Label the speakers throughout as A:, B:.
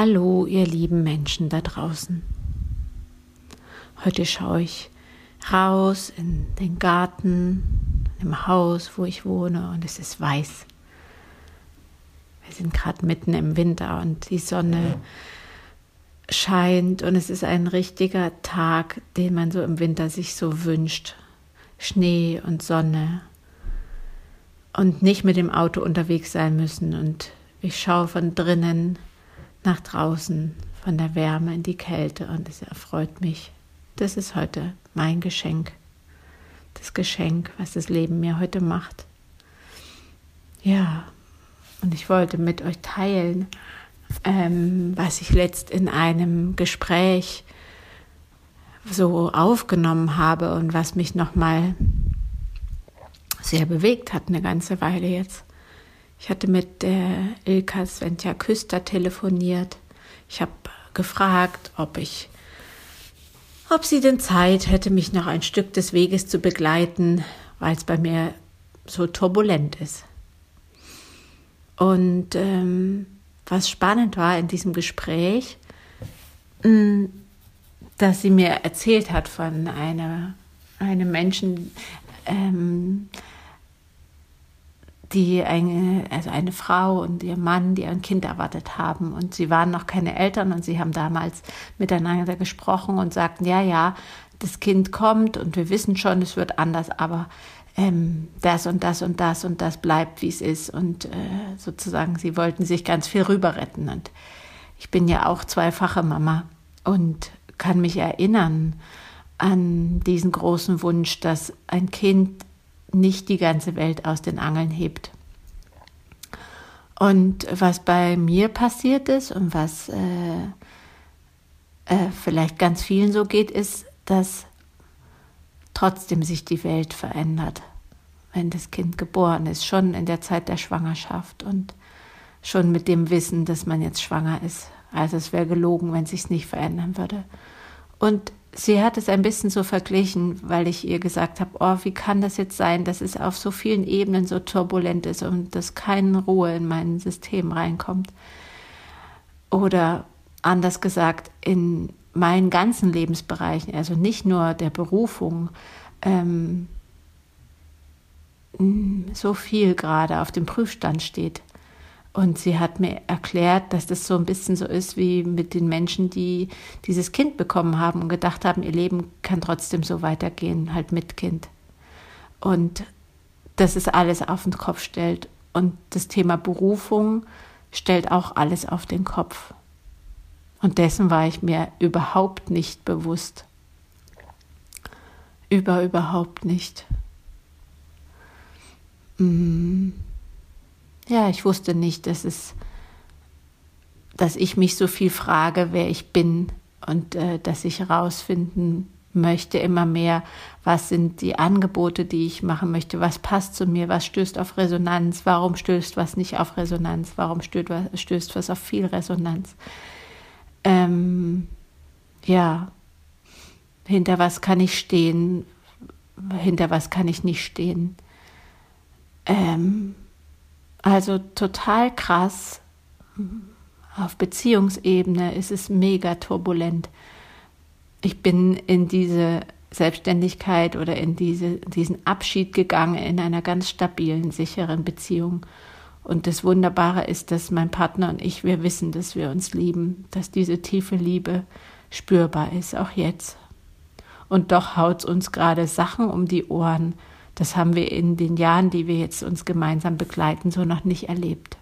A: Hallo, ihr lieben Menschen da draußen. Heute schaue ich raus in den Garten, im Haus, wo ich wohne, und es ist weiß. Wir sind gerade mitten im Winter und die Sonne scheint und es ist ein richtiger Tag, den man so im Winter sich so wünscht. Schnee und Sonne und nicht mit dem Auto unterwegs sein müssen. Und ich schaue von drinnen nach draußen, von der Wärme in die Kälte und es erfreut mich. Das ist heute mein Geschenk. Das Geschenk, was das Leben mir heute macht. Ja, und ich wollte mit euch teilen, ähm, was ich letzt in einem Gespräch so aufgenommen habe und was mich nochmal sehr bewegt hat, eine ganze Weile jetzt. Ich hatte mit der Ilka Sventja Küster telefoniert. Ich habe gefragt, ob ich, ob sie denn Zeit hätte, mich noch ein Stück des Weges zu begleiten, weil es bei mir so turbulent ist. Und ähm, was spannend war in diesem Gespräch, mm, dass sie mir erzählt hat von einer, einem Menschen, ähm, die eine, also eine Frau und ihr Mann, die ein Kind erwartet haben. Und sie waren noch keine Eltern und sie haben damals miteinander gesprochen und sagten, ja, ja, das Kind kommt und wir wissen schon, es wird anders, aber ähm, das und das und das und das bleibt, wie es ist. Und äh, sozusagen, sie wollten sich ganz viel rüber retten. Und ich bin ja auch zweifache Mama und kann mich erinnern an diesen großen Wunsch, dass ein Kind nicht die ganze Welt aus den Angeln hebt. Und was bei mir passiert ist und was äh, äh, vielleicht ganz vielen so geht, ist, dass trotzdem sich die Welt verändert, wenn das Kind geboren ist, schon in der Zeit der Schwangerschaft und schon mit dem Wissen, dass man jetzt schwanger ist. Also es wäre gelogen, wenn sich nicht verändern würde. Und sie hat es ein bisschen so verglichen, weil ich ihr gesagt habe, oh, wie kann das jetzt sein, dass es auf so vielen Ebenen so turbulent ist und dass keine Ruhe in mein System reinkommt. Oder anders gesagt, in meinen ganzen Lebensbereichen, also nicht nur der Berufung, ähm, so viel gerade auf dem Prüfstand steht. Und sie hat mir erklärt, dass das so ein bisschen so ist wie mit den Menschen, die dieses Kind bekommen haben und gedacht haben, ihr Leben kann trotzdem so weitergehen, halt mit Kind. Und dass es alles auf den Kopf stellt. Und das Thema Berufung stellt auch alles auf den Kopf. Und dessen war ich mir überhaupt nicht bewusst. Über überhaupt nicht. Mhm ja, ich wusste nicht, dass es, dass ich mich so viel frage, wer ich bin und äh, dass ich herausfinden möchte immer mehr, was sind die Angebote, die ich machen möchte, was passt zu mir, was stößt auf Resonanz, warum stößt was nicht auf Resonanz, warum stößt was, stößt was auf viel Resonanz. Ähm, ja, hinter was kann ich stehen, hinter was kann ich nicht stehen. Ähm, also total krass. Auf Beziehungsebene ist es mega turbulent. Ich bin in diese Selbstständigkeit oder in diese, diesen Abschied gegangen in einer ganz stabilen, sicheren Beziehung. Und das Wunderbare ist, dass mein Partner und ich, wir wissen, dass wir uns lieben, dass diese tiefe Liebe spürbar ist, auch jetzt. Und doch haut es uns gerade Sachen um die Ohren, das haben wir in den Jahren, die wir jetzt uns gemeinsam begleiten, so noch nicht erlebt.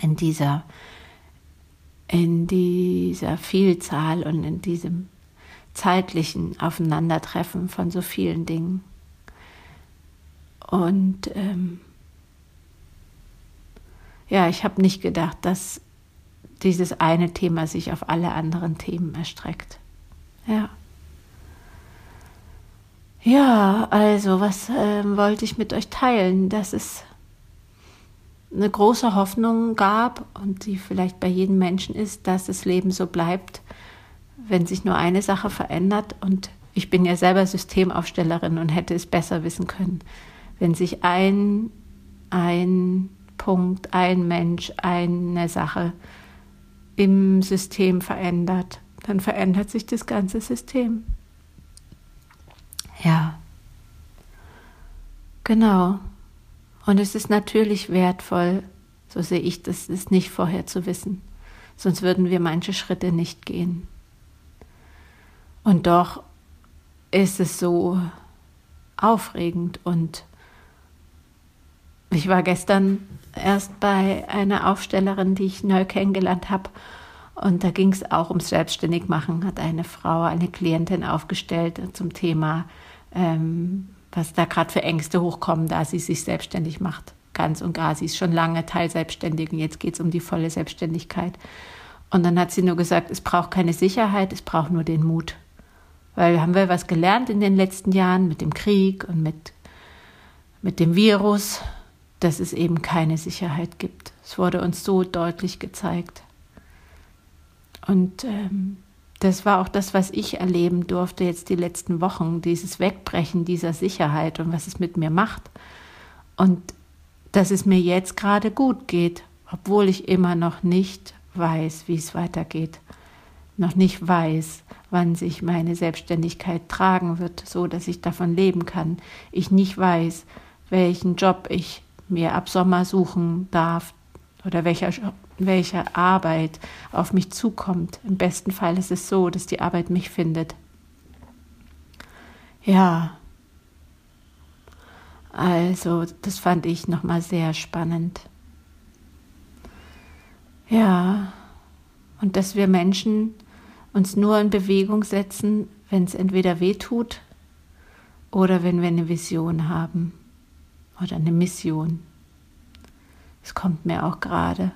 A: In dieser, in dieser Vielzahl und in diesem zeitlichen Aufeinandertreffen von so vielen Dingen. Und ähm, ja, ich habe nicht gedacht, dass dieses eine Thema sich auf alle anderen Themen erstreckt. Ja. Ja, also was äh, wollte ich mit euch teilen, dass es eine große Hoffnung gab und die vielleicht bei jedem Menschen ist, dass das Leben so bleibt, wenn sich nur eine Sache verändert. Und ich bin ja selber Systemaufstellerin und hätte es besser wissen können, wenn sich ein, ein Punkt, ein Mensch, eine Sache im System verändert, dann verändert sich das ganze System. Ja, genau. Und es ist natürlich wertvoll, so sehe ich das, es nicht vorher zu wissen. Sonst würden wir manche Schritte nicht gehen. Und doch ist es so aufregend und ich war gestern erst bei einer Aufstellerin, die ich neu kennengelernt habe. Und da ging es auch ums Selbstständigmachen, hat eine Frau, eine Klientin aufgestellt zum Thema, ähm, was da gerade für Ängste hochkommen, da sie sich selbstständig macht. Ganz und gar. Sie ist schon lange Teilselbstständig und jetzt geht es um die volle Selbstständigkeit. Und dann hat sie nur gesagt, es braucht keine Sicherheit, es braucht nur den Mut. Weil haben wir was gelernt in den letzten Jahren mit dem Krieg und mit, mit dem Virus, dass es eben keine Sicherheit gibt. Es wurde uns so deutlich gezeigt. Und ähm, das war auch das, was ich erleben durfte jetzt die letzten Wochen, dieses Wegbrechen dieser Sicherheit und was es mit mir macht. Und dass es mir jetzt gerade gut geht, obwohl ich immer noch nicht weiß, wie es weitergeht, noch nicht weiß, wann sich meine Selbstständigkeit tragen wird, so dass ich davon leben kann. Ich nicht weiß, welchen Job ich mir ab Sommer suchen darf oder welcher, welche Arbeit auf mich zukommt. Im besten Fall ist es so, dass die Arbeit mich findet. Ja, also das fand ich nochmal sehr spannend. Ja, und dass wir Menschen uns nur in Bewegung setzen, wenn es entweder weh tut oder wenn wir eine Vision haben oder eine Mission. Es kommt mir auch gerade.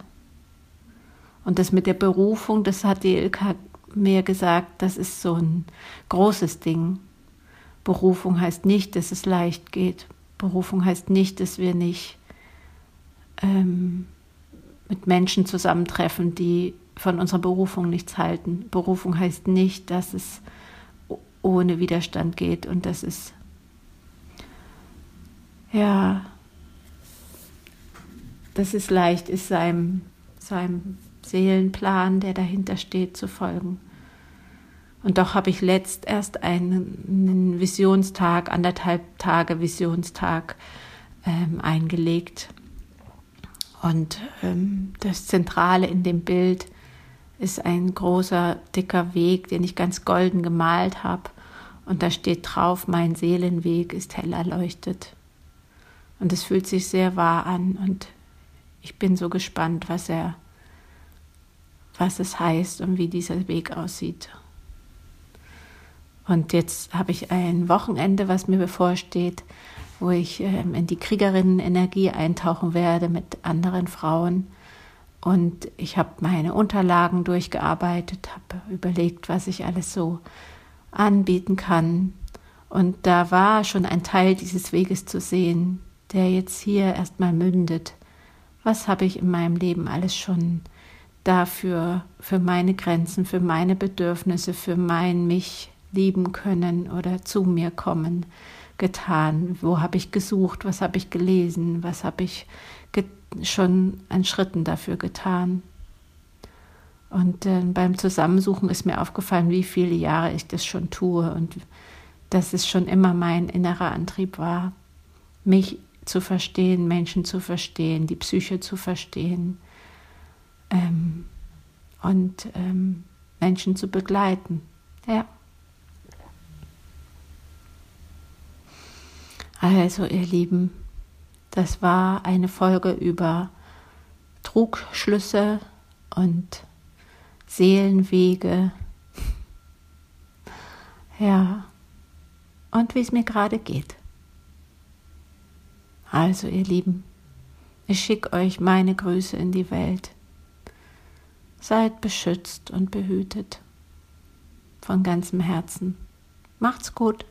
A: Und das mit der Berufung, das hat die Ilka mir gesagt, das ist so ein großes Ding. Berufung heißt nicht, dass es leicht geht. Berufung heißt nicht, dass wir nicht ähm, mit Menschen zusammentreffen, die von unserer Berufung nichts halten. Berufung heißt nicht, dass es ohne Widerstand geht und dass es ja, dass es leicht ist, seinem, seinem Seelenplan, der dahinter steht, zu folgen. Und doch habe ich letzt erst einen, Visionstag, anderthalb Tage Visionstag ähm, eingelegt. Und ähm, das Zentrale in dem Bild ist ein großer, dicker Weg, den ich ganz golden gemalt habe. Und da steht drauf, mein Seelenweg ist hell erleuchtet. Und es fühlt sich sehr wahr an und ich bin so gespannt, was er, was es heißt und wie dieser Weg aussieht. Und jetzt habe ich ein Wochenende, was mir bevorsteht, wo ich ähm, in die Kriegerinnenenergie eintauchen werde mit anderen Frauen. Und ich habe meine Unterlagen durchgearbeitet, habe überlegt, was ich alles so anbieten kann. Und da war schon ein Teil dieses Weges zu sehen, der jetzt hier erstmal mündet. Was habe ich in meinem Leben alles schon dafür, für meine Grenzen, für meine Bedürfnisse, für mein mich lieben können oder zu mir kommen getan? Wo habe ich gesucht? Was habe ich gelesen? Was habe ich schon an Schritten dafür getan? Und äh, beim Zusammensuchen ist mir aufgefallen, wie viele Jahre ich das schon tue und dass es schon immer mein innerer Antrieb war, mich zu verstehen, Menschen zu verstehen, die Psyche zu verstehen ähm, und ähm, Menschen zu begleiten. Ja. Also, ihr Lieben, das war eine Folge über Trugschlüsse und Seelenwege. Ja, und wie es mir gerade geht. Also ihr Lieben, ich schicke euch meine Grüße in die Welt. Seid beschützt und behütet von ganzem Herzen. Macht's gut.